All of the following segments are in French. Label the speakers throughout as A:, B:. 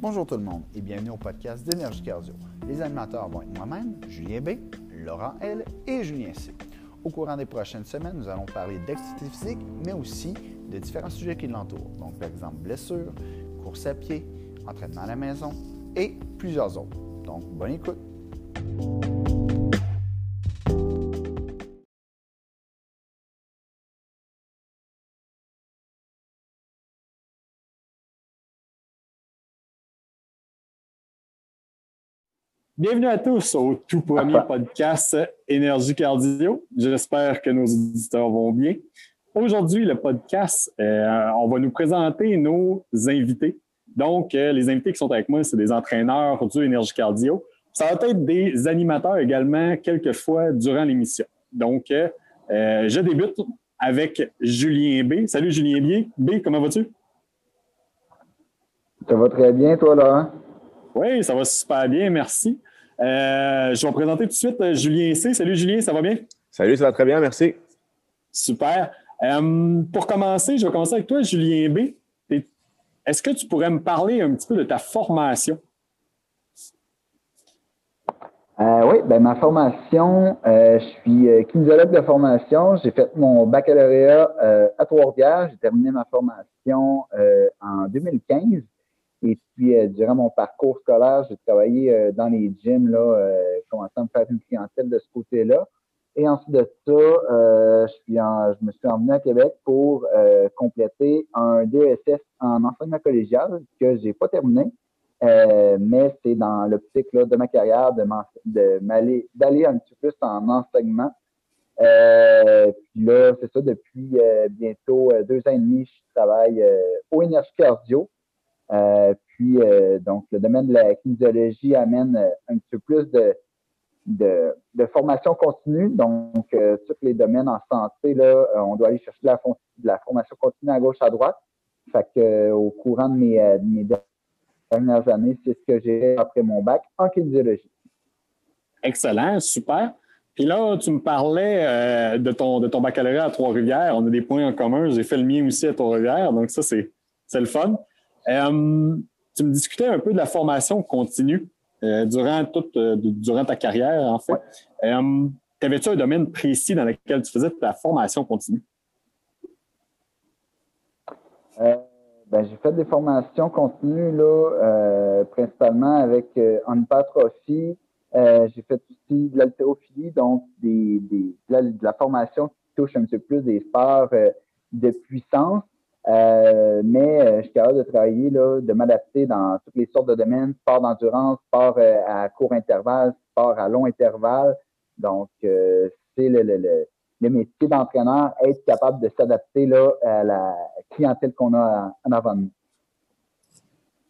A: Bonjour tout le monde et bienvenue au podcast d'Énergie Cardio. Les animateurs vont être moi-même, Julien B, Laurent L et Julien C. Au courant des prochaines semaines, nous allons parler d'activité physique, mais aussi de différents sujets qui l'entourent. Donc, par exemple, blessures, course à pied, entraînement à la maison et plusieurs autres. Donc, bonne écoute.
B: Bienvenue à tous au tout premier podcast Énergie Cardio. J'espère que nos auditeurs vont bien. Aujourd'hui, le podcast, euh, on va nous présenter nos invités. Donc, euh, les invités qui sont avec moi, c'est des entraîneurs du Énergie Cardio. Ça va être des animateurs également, quelquefois, durant l'émission. Donc, euh, je débute avec Julien B. Salut Julien B. B, comment vas-tu?
C: Ça va très bien, toi, Laurent?
B: Oui, ça va super bien, merci. Euh, je vais présenter tout de suite euh, Julien C. Salut Julien, ça va bien?
D: Salut, ça va très bien, merci.
B: Super. Euh, pour commencer, je vais commencer avec toi, Julien B. Est-ce que tu pourrais me parler un petit peu de ta formation?
C: oui, ben ma formation, je suis kinésiologue de formation. J'ai fait mon baccalauréat à Trois-Rivières. J'ai terminé ma formation en 2015. Et puis, euh, durant mon parcours scolaire, j'ai travaillé euh, dans les gyms, là, euh, commençant à me faire une clientèle de ce côté-là. Et ensuite de ça, euh, je, suis en, je me suis emmené à Québec pour compléter un DESS en enseignement collégial que j'ai pas terminé. mais c'est dans l'optique de ma carrière de d'aller un petit peu plus en enseignement. puis là, c'est ça, depuis bientôt deux ans et demi, je travaille au Énergie Cardio. Euh, puis, euh, donc, le domaine de la kinésiologie amène euh, un petit peu plus de, de, formation continue. Donc, tous les domaines en santé, là, on doit aller chercher de la, formation continue à gauche, à droite. Fait que, au courant de mes, de mes dernières années, c'est ce que j'ai après mon bac en kinésiologie.
B: Excellent, super. Puis là, tu me parlais de, ton, de ton baccalauréat à Trois-Rivières. On a des points en commun. J'ai fait le mien aussi à Trois-Rivières. Donc, ça, c'est le fun. Euh, tu me discutais un peu de la formation continue euh, durant, toute, euh, durant ta carrière, en fait. Avais-tu un domaine précis dans lequel tu faisais ta formation continue?
C: Ben, j'ai fait des formations continues, là, principalement avec en hypertrophie. j'ai fait aussi de l'haltérophilie, donc des, des, de, la, formation qui touche un petit peu plus des sports de puissance. Euh, mais euh, je suis capable de travailler, de m'adapter dans toutes les sortes de domaines, sport d'endurance, sport euh, à court intervalle, sport à long intervalle. Donc, c'est le, métier d'entraîneur, être capable de s'adapter à la clientèle qu'on a en avant de nous.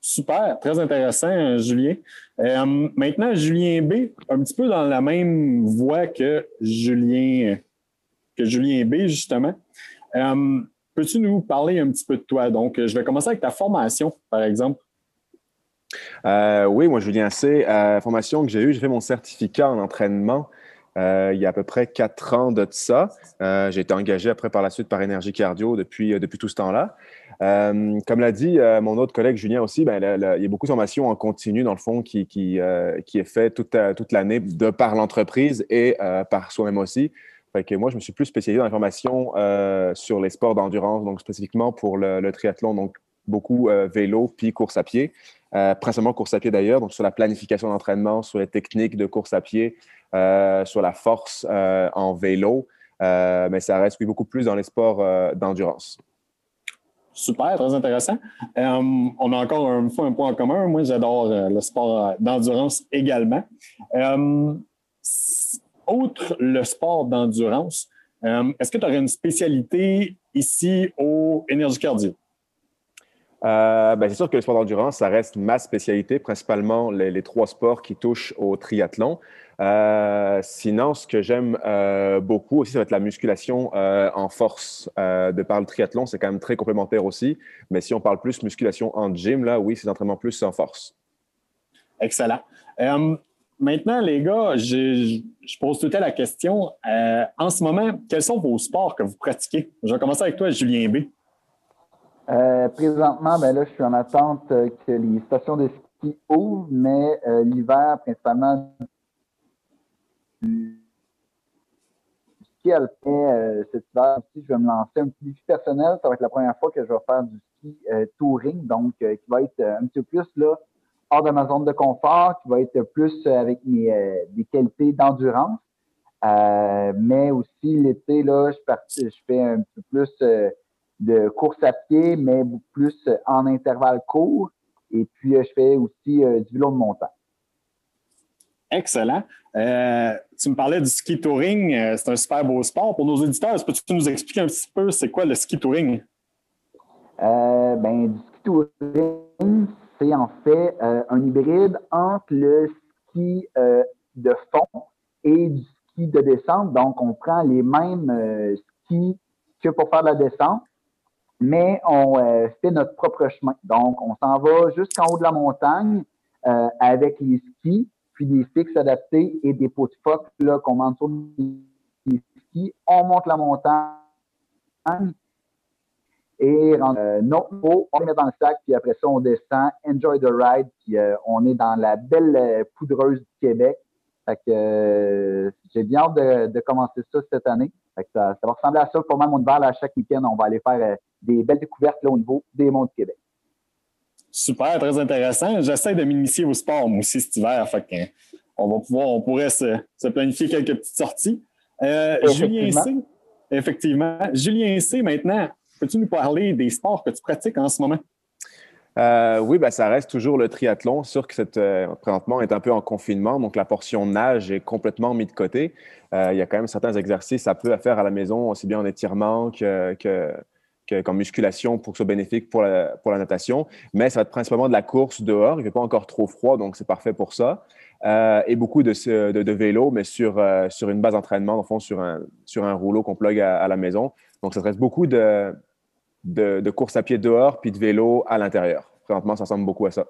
B: Super, très intéressant, Julien. maintenant, Julien B, un petit peu dans la même voie que Julien, que Julien B, justement. Peux-tu nous parler un petit peu de toi? Donc, je vais commencer avec ta formation, par exemple.
D: Euh, oui, moi, Julien C. La formation que j'ai eue, j'ai fait mon certificat en entraînement euh, il y a à peu près quatre ans de ça. Euh, j'ai été engagé après par la suite par Énergie Cardio depuis, depuis tout ce temps-là. comme l'a dit mon autre collègue Julien aussi, ben, il y a beaucoup de formations en continu, dans le fond, qui, qui, qui est fait toute, toute l'année de par l'entreprise et par soi-même aussi que moi, je me suis plus spécialisé dans la formation euh, sur les sports d'endurance, donc spécifiquement pour le, triathlon, donc beaucoup euh, vélo puis course à pied, euh, principalement course à pied d'ailleurs, donc sur la planification d'entraînement, sur les techniques de course à pied, sur la force en vélo, mais ça reste beaucoup plus dans les sports d'endurance.
B: Super, très intéressant. on a encore un point en commun. Moi, j'adore le sport d'endurance également outre le sport d'endurance, euh, est-ce que tu aurais une spécialité ici au Énergie Cardio?
D: Euh, ben, c'est sûr que le sport d'endurance, ça reste ma spécialité, principalement les, trois sports qui touchent au triathlon. Euh, sinon, ce que j'aime beaucoup aussi, ça va être la musculation en force. de par le triathlon, c'est quand même très complémentaire aussi. Mais si on parle plus musculation en gym, là, oui, c'est l'entraînement plus en force.
B: Excellent. Maintenant, les gars, je, pose tout à la question. Euh, en ce moment, quels sont vos sports que vous pratiquez? Je vais commencer avec toi, Julien B.
C: présentement, ben là, je suis en attente que les stations de ski ouvrent, mais l'hiver, principalement du ski alpin cet hiver aussi, je vais me lancer un petit défi personnel. Ça va être la première fois que je vais faire du ski touring, donc qui va être un petit peu plus là hors de ma zone de confort, qui va être plus euh, avec mes, euh, des qualités d'endurance. Euh, mais aussi l'été, là, je, je fais un peu plus de course à pied, mais plus en intervalle court. Et puis, je fais aussi du vélo de montagne.
B: Excellent. tu me parlais du ski touring. c'est un super beau sport. Pour nos éditeurs, peux-tu nous expliquer un petit peu c'est quoi le ski touring?
C: ben, du ski touring, c'est en fait euh, un hybride entre le ski euh, de fond et du ski de descente. Donc, on prend les mêmes euh, skis que pour faire la descente, mais on fait notre propre chemin. Donc, on s'en va jusqu'en haut de la montagne avec les skis, puis des fixes adaptés et des pots de phoque qu'on monte sur les skis. On monte la montagne et euh, notre on les met dans le sac, puis après ça, on descend, enjoy the ride, puis euh, on est dans la belle euh, poudreuse du Québec. Fait que euh, j'ai bien hâte de, de, commencer ça cette année. Fait que ça, ça, va ressembler à ça pour moi, mon hiver. à chaque week-end, on va aller faire des belles découvertes là, au niveau des monts du Québec.
B: Super, très intéressant. J'essaie de m'initier au sport, moi aussi, cet hiver. Fait que, on va pouvoir, on pourrait se, se planifier quelques petites sorties. Julien C. Effectivement. Julien C, maintenant, Peux-tu nous parler des sports que tu pratiques en ce moment?
D: Euh, oui, ben, ça reste toujours le triathlon. Sûr que cette, euh, présentement, est un peu en confinement, donc la portion nage est complètement mise de côté. Euh, il y a quand même certains exercices à peu à faire à la maison, aussi bien en étirement que, qu'en musculation pour que ce soit bénéfique pour la, pour la natation. Mais ça va être principalement de la course dehors. Il ne fait pas encore trop froid, donc c'est parfait pour ça. et beaucoup de, de, vélo, mais sur, sur une base d'entraînement, en fond, sur un, sur un rouleau qu'on plug à la maison. Donc, ça reste beaucoup de, de, à pied dehors puis de vélo à l'intérieur. Présentement, ça ressemble beaucoup à ça.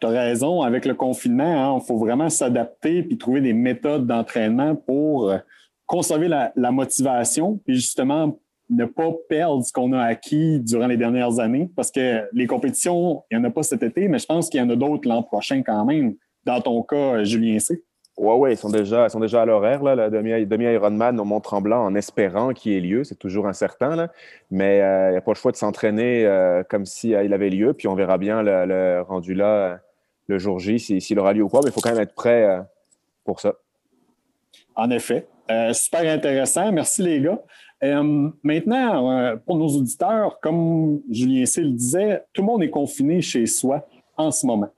B: Tu as raison, avec le confinement, il hein, faut vraiment s'adapter puis trouver des méthodes d'entraînement pour euh, conserver la, motivation puis justement ne pas perdre ce qu'on a acquis durant les dernières années parce que les compétitions, il n'y en a pas cet été, mais je pense qu'il y en a d'autres l'an prochain quand même. Dans ton cas, Julien C.
D: Oui, oui, ils sont déjà, sont déjà à l'horaire, la demi-Ironman au Mont-Tremblant, en espérant qu'il ait lieu. C'est toujours incertain, là. mais euh, il n'y a pas le choix de s'entraîner euh, comme s'il il avait lieu, puis on verra bien le, rendu là le jour J, s'il aura lieu ou quoi, mais il faut quand même être prêt euh, pour ça.
B: En effet. super intéressant. Merci, les gars. maintenant, pour nos auditeurs, comme Julien C. le disait, tout le monde est confiné chez soi en ce moment.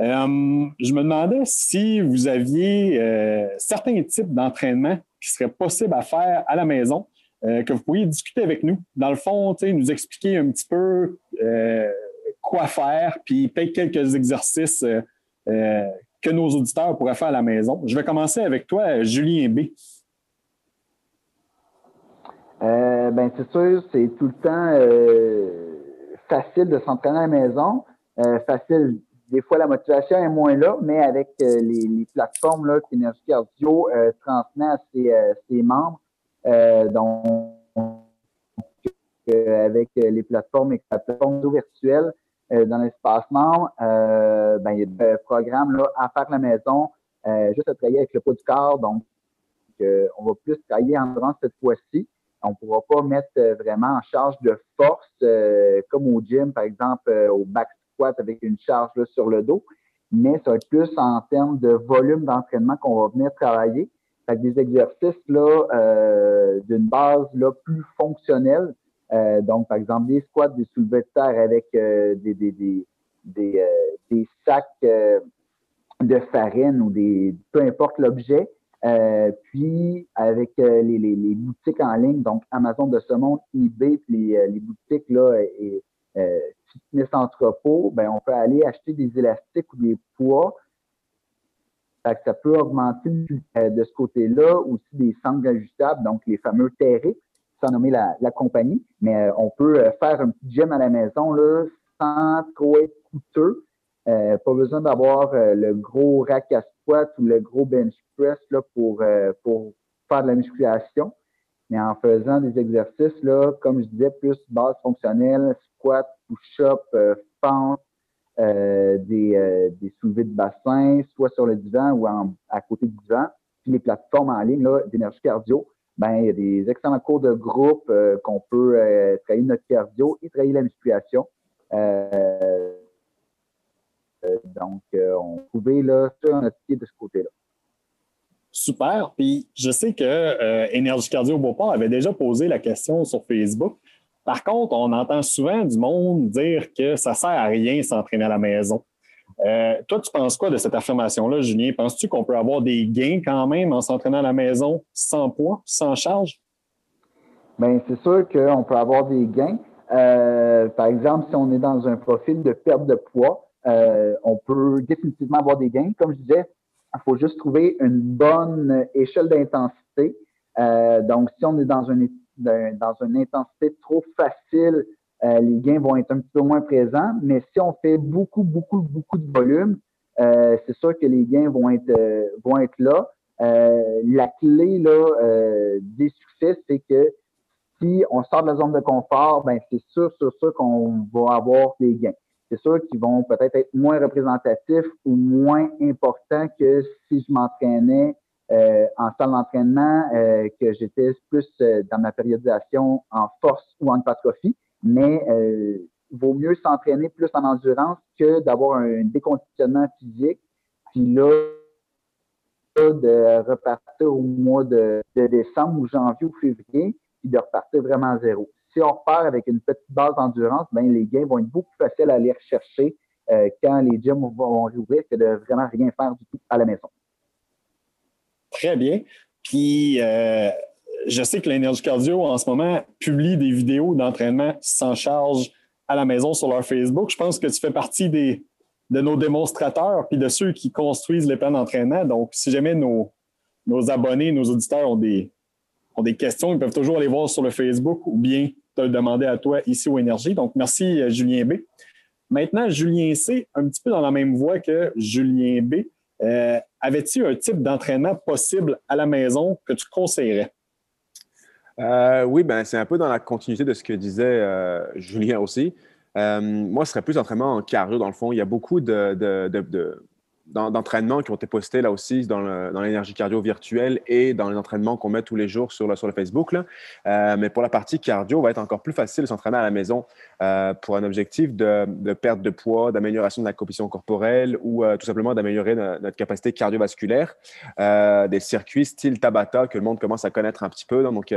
B: Euh, je me demandais si vous aviez euh, certains types d'entraînement qui seraient possibles à faire à la maison, euh, que vous pourriez discuter avec nous. Dans le fond, nous expliquer un petit peu quoi faire, puis peut-être quelques exercices que nos auditeurs pourraient faire à la maison. Je vais commencer avec toi, Julien B.
C: ben, c'est sûr, c'est tout le temps facile de s'entraîner à la maison. facile des fois, la motivation est moins là, mais avec euh, les, plateformes là, qu'Énergie Cardio euh, transmet à ses, euh, membres, donc avec les plateformes et les plateformes virtuelles dans l'espace membre, ben, il y a des programmes là, à faire à la maison, juste à travailler avec le poids du corps. Donc, on va plus travailler en endurance cette fois-ci. On ne pourra pas mettre vraiment en charge de force, comme au gym, par exemple, au back avec une charge sur le dos, mais ça va être plus en termes de volume d'entraînement qu'on va venir travailler. avec des exercices là, euh, d'une base là, plus fonctionnelle. Euh, donc, par exemple, des squats, des soulevés de terre avec euh, des, des, des, des, des sacs de farine ou des peu importe l'objet. puis avec les, les, les, boutiques en ligne, donc Amazon de ce monde, eBay, puis les, les boutiques là, et, fitness entrepôt, ben, on peut aller acheter des élastiques ou des poids. ça peut augmenter euh, de ce côté-là aussi des sangles ajustables, donc les fameux TRX, sans nommer la, compagnie. Mais euh, on peut euh, faire un petit gym à la maison là, sans trop être coûteux. pas besoin d'avoir le gros rack à squat ou le gros bench press là, pour, pour faire de la musculation. mais en faisant des exercices, là, comme je disais, plus base fonctionnelle, squat, push-up, euh, euh, des, euh, des soulevés de bassin, soit sur le divan ou à côté du divan, puis les plateformes en ligne d'énergie cardio, ben, il y a des excellents cours de groupe euh, qu'on peut travailler notre cardio et travailler la musculation. donc, on pouvait là, sur notre pied de ce côté-là.
B: Super. Puis je sais que Énergie Cardio Beauport avait déjà posé la question sur Facebook. Par contre, on entend souvent du monde dire que ça sert à rien s'entraîner à la maison. Euh, toi, tu penses quoi de cette affirmation-là, Julien? Penses-tu qu'on peut avoir des gains quand même en s'entraînant à la maison sans poids, sans charge?
C: Bien, c'est sûr qu'on peut avoir des gains. Euh, par exemple, si on est dans un profil de perte de poids, on peut définitivement avoir des gains. Comme je disais, il faut juste trouver une bonne échelle d'intensité. Euh, donc, si on est dans une, dans une intensité trop facile, euh, les gains vont être un petit peu moins présents. Mais si on fait beaucoup, beaucoup, beaucoup de volume, euh, c'est sûr que les gains vont être, être là. la clé là, des succès, c'est que si on sort de la zone de confort, ben c'est sûr, sûr, sûr qu'on va avoir des gains c'est sûr qu'ils vont peut-être être moins représentatifs ou moins importants que si je m'entraînais euh, en salle d'entraînement, euh, que j'étais plus euh, dans ma périodisation en force ou en hypertrophie. Mais il vaut mieux s'entraîner plus en endurance que d'avoir un déconditionnement physique. Puis là, de repartir au mois de, de décembre ou janvier ou février, puis de repartir vraiment à zéro si on repart avec une petite base d'endurance, ben, les gains vont être beaucoup plus faciles à aller rechercher euh, quand les gyms vont rouvrir que de vraiment rien faire du tout à la maison.
B: Très bien. Puis, euh, je sais que l'Énergie Cardio, en ce moment, publie des vidéos d'entraînement sans charge à la maison sur leur Facebook. Je pense que tu fais partie des, de nos démonstrateurs puis de ceux qui construisent les plans d'entraînement. Donc, si jamais nos, nos abonnés, nos auditeurs ont des, ont des questions, ils peuvent toujours aller voir sur le Facebook ou bien te le demander à toi ici au Énergie. Donc, merci euh, Julien B. Maintenant, Julien C, un petit peu dans la même voie que Julien B. Euh, avais-tu un type d'entraînement possible à la maison que tu conseillerais?
D: Euh, oui, ben, c'est un peu dans la continuité de ce que disait Julien aussi. moi, ce serait plus entraînement en cardio, dans le fond. Il y a beaucoup de, d'entraînements qui ont été postés là aussi dans l'énergie cardio virtuelle et dans les entraînements qu'on met tous les jours sur le, Facebook. Euh, mais pour la partie cardio, va être encore plus facile de s'entraîner à la maison euh, pour un objectif de, perte de poids, d'amélioration de la composition corporelle ou euh, tout simplement d'améliorer notre capacité cardiovasculaire. des circuits style Tabata que le monde commence à connaître un petit peu. Donc,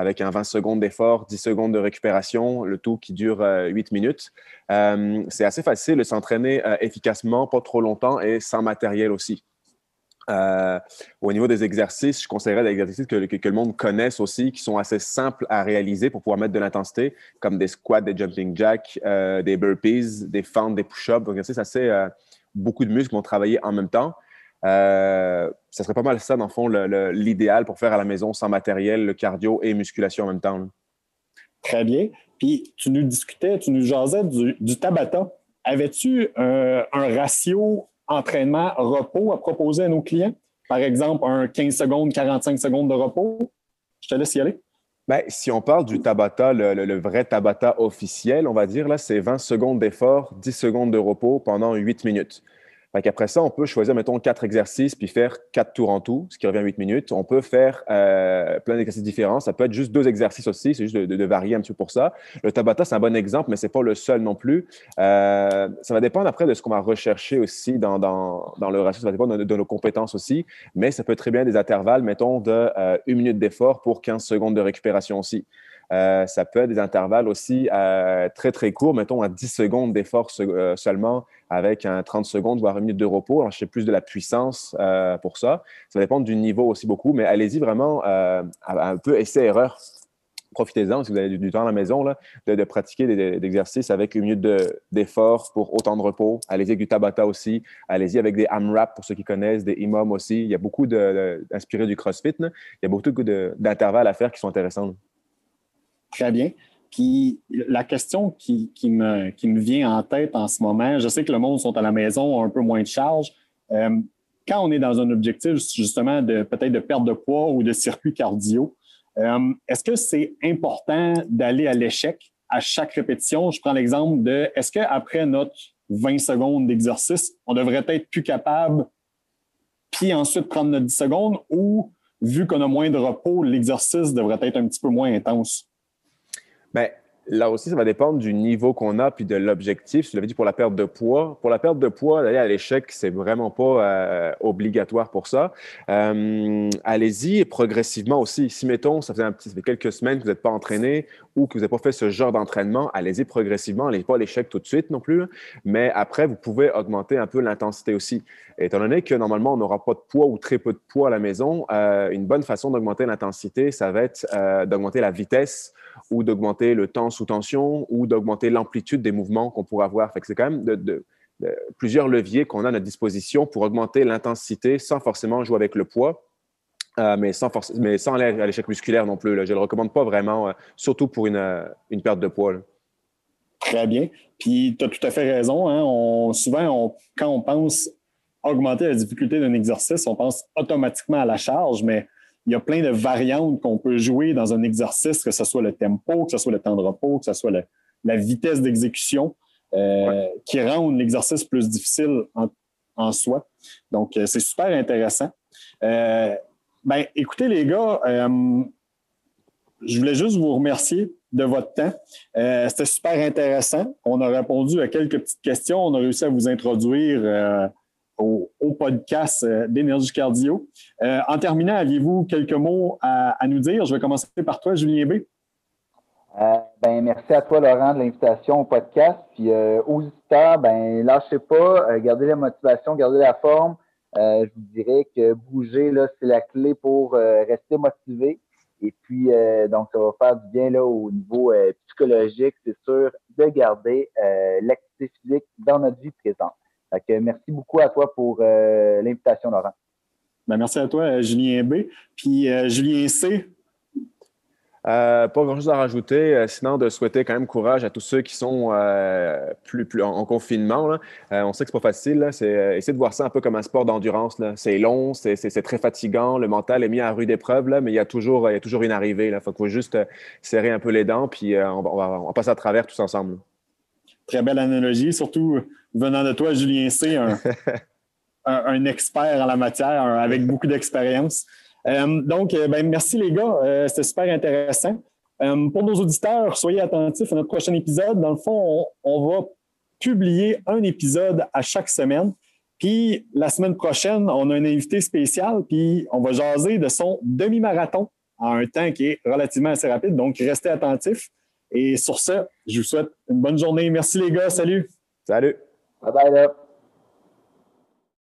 D: avec un 20 secondes d'effort, 10 secondes de récupération, le tout qui dure 8 euh, minutes. Euh, c'est assez facile de s'entraîner euh, efficacement, pas trop longtemps et sans matériel aussi. Au niveau des exercices, je conseillerais des exercices que, le monde connaisse aussi, qui sont assez simples à réaliser pour pouvoir mettre de l'intensité, comme des squats, des jumping jacks, des burpees, des fentes, des push-ups. Donc, c'est assez beaucoup de muscles vont travailler en même temps. Euh, ça serait pas mal ça, dans le fond, l'idéal pour faire à la maison sans matériel, le cardio et musculation en même temps.
B: Très bien. Puis tu nous discutais, tu nous jasais du, du Tabata. Avais-tu un, ratio entraînement-repos à proposer à nos clients? Par exemple, un 15 secondes, 45 secondes de repos? Je te laisse y aller.
D: Bien, si on parle du Tabata, le, le, vrai Tabata officiel, on va dire, là, c'est 20 secondes d'effort, 10 secondes de repos pendant 8 minutes. Après ça, on peut choisir, mettons, quatre exercices puis faire quatre tours en tout, ce qui revient à huit minutes. On peut faire euh, plein d'exercices différents. Ça peut être juste deux exercices aussi, c'est juste de, varier un petit peu pour ça. Le Tabata, c'est un bon exemple, mais ce n'est pas le seul non plus. Euh, ça va dépendre après de ce qu'on va rechercher aussi dans, le ratio. Ça va dépendre de, nos compétences aussi, mais ça peut très bien des intervalles, mettons, de euh, une minute d'effort pour 15 secondes de récupération aussi. Euh, ça peut être des intervalles aussi euh, très, très courts, mettons à 10 secondes d'effort euh, seulement avec un 30 secondes, voire une minute de repos. Alors, je sais plus de la puissance pour ça. Ça va dépendre du niveau aussi beaucoup, mais allez-y vraiment un peu essai-erreur. Profitez-en si vous avez du, temps à la maison là, de, pratiquer des, exercices avec une minute d'effort pour autant de repos. Allez-y avec du Tabata aussi. Allez-y avec des AMRAP pour ceux qui connaissent, des IMOM aussi. Il y a beaucoup d'inspirés du CrossFit. Il y a beaucoup d'intervalles à faire qui sont intéressants.
B: Très bien. Puis la question qui, me, vient en tête en ce moment, je sais que le monde sont à la maison, ont un peu moins de charge. Euh, quand on est dans un objectif justement de peut-être de perte de poids ou de circuit cardio, Euh, est-ce que c'est important d'aller à l'échec à chaque répétition? Je prends l'exemple de est-ce qu'après notre 20 secondes d'exercice, on devrait être plus capable, puis ensuite prendre notre 10 secondes, ou vu qu'on a moins de repos, l'exercice devrait être un petit peu moins intense?
D: Bien, Là aussi, ça va dépendre du niveau qu'on a puis de l'objectif. Je l'avais dit pour la perte de poids. Pour la perte de poids, d'aller à l'échec, c'est vraiment pas euh, obligatoire pour ça. Euh, allez-y progressivement aussi. Si, mettons, ça, fait un petit, quelques semaines que vous n'êtes pas entraîné ou que vous n'avez pas fait ce genre d'entraînement, allez-y progressivement. Allez pas à l'échec tout de suite non plus. Mais après, vous pouvez augmenter un peu l'intensité aussi. Étant donné que normalement, on n'aura pas de poids ou très peu de poids à la maison, euh, une bonne façon d'augmenter l'intensité, ça va être d'augmenter la vitesse ou d'augmenter le temps sous tension ou d'augmenter l'amplitude des mouvements qu'on pourrait avoir. C'est quand même de, plusieurs leviers qu'on a à notre disposition pour augmenter l'intensité sans forcément jouer avec le poids. Euh, mais, sans mais sans aller à l'échec musculaire non plus. Je ne le recommande pas vraiment, euh, surtout pour une, euh, une, perte de poids.
B: Très bien. Puis tu as tout à fait raison. Hein. souvent, quand on pense augmenter la difficulté d'un exercice, on pense automatiquement à la charge, mais il y a plein de variantes qu'on peut jouer dans un exercice, que ce soit le tempo, que ce soit le temps de repos, que ce soit la vitesse d'exécution, euh, qui rendent l'exercice plus difficile en, soi. Donc, euh, c'est super intéressant. Euh, ben, écoutez, les gars, je voulais juste vous remercier de votre temps. C'était super intéressant. On a répondu à quelques petites questions. On a réussi à vous introduire au, podcast euh, d'énergie cardio. Euh, en terminant, aviez-vous quelques mots à, nous dire? Je vais commencer par toi, Julien B.
C: Euh, ben, merci à toi, Laurent, de l'invitation au podcast. Puis aux auditeurs, ben, lâchez pas, gardez la motivation, gardez la forme. je vous dirais que bouger, c'est la clé pour rester motivé. Et puis, donc, ça va faire du bien là, au niveau psychologique, c'est sûr, de garder l'activité physique dans notre vie présente merci beaucoup à toi pour euh, l'invitation, Laurent.
B: Ben, merci à toi, euh, Julien B. Puis euh, Julien C.
D: pas grand-chose à rajouter, sinon de souhaiter quand même courage à tous ceux qui sont plus, plus en, confinement. on sait que c'est pas facile. C'est essayer de voir ça un peu comme un sport d'endurance. C'est long, c'est très fatigant. Le mental est mis à rude épreuve, là, mais il y a toujours, il y a toujours une arrivée. Il faut juste serrer un peu les dents, puis on, va, on va passer à travers tous ensemble.
B: Très belle analogie, surtout venant de toi, Julien C., un, expert en la matière, avec beaucoup d'expérience. Euh, donc, euh, ben, merci les gars, euh, c'était super intéressant. pour nos auditeurs, soyez attentifs à notre prochain épisode. Dans le fond, on, va publier un épisode à chaque semaine. Puis la semaine prochaine, on a un invité spécial, puis on va jaser de son demi-marathon en un temps qui est relativement assez rapide. Donc, restez attentifs. Et sur ce, je vous souhaite une bonne journée. Merci les gars. Salut.
D: Salut.
C: Bye bye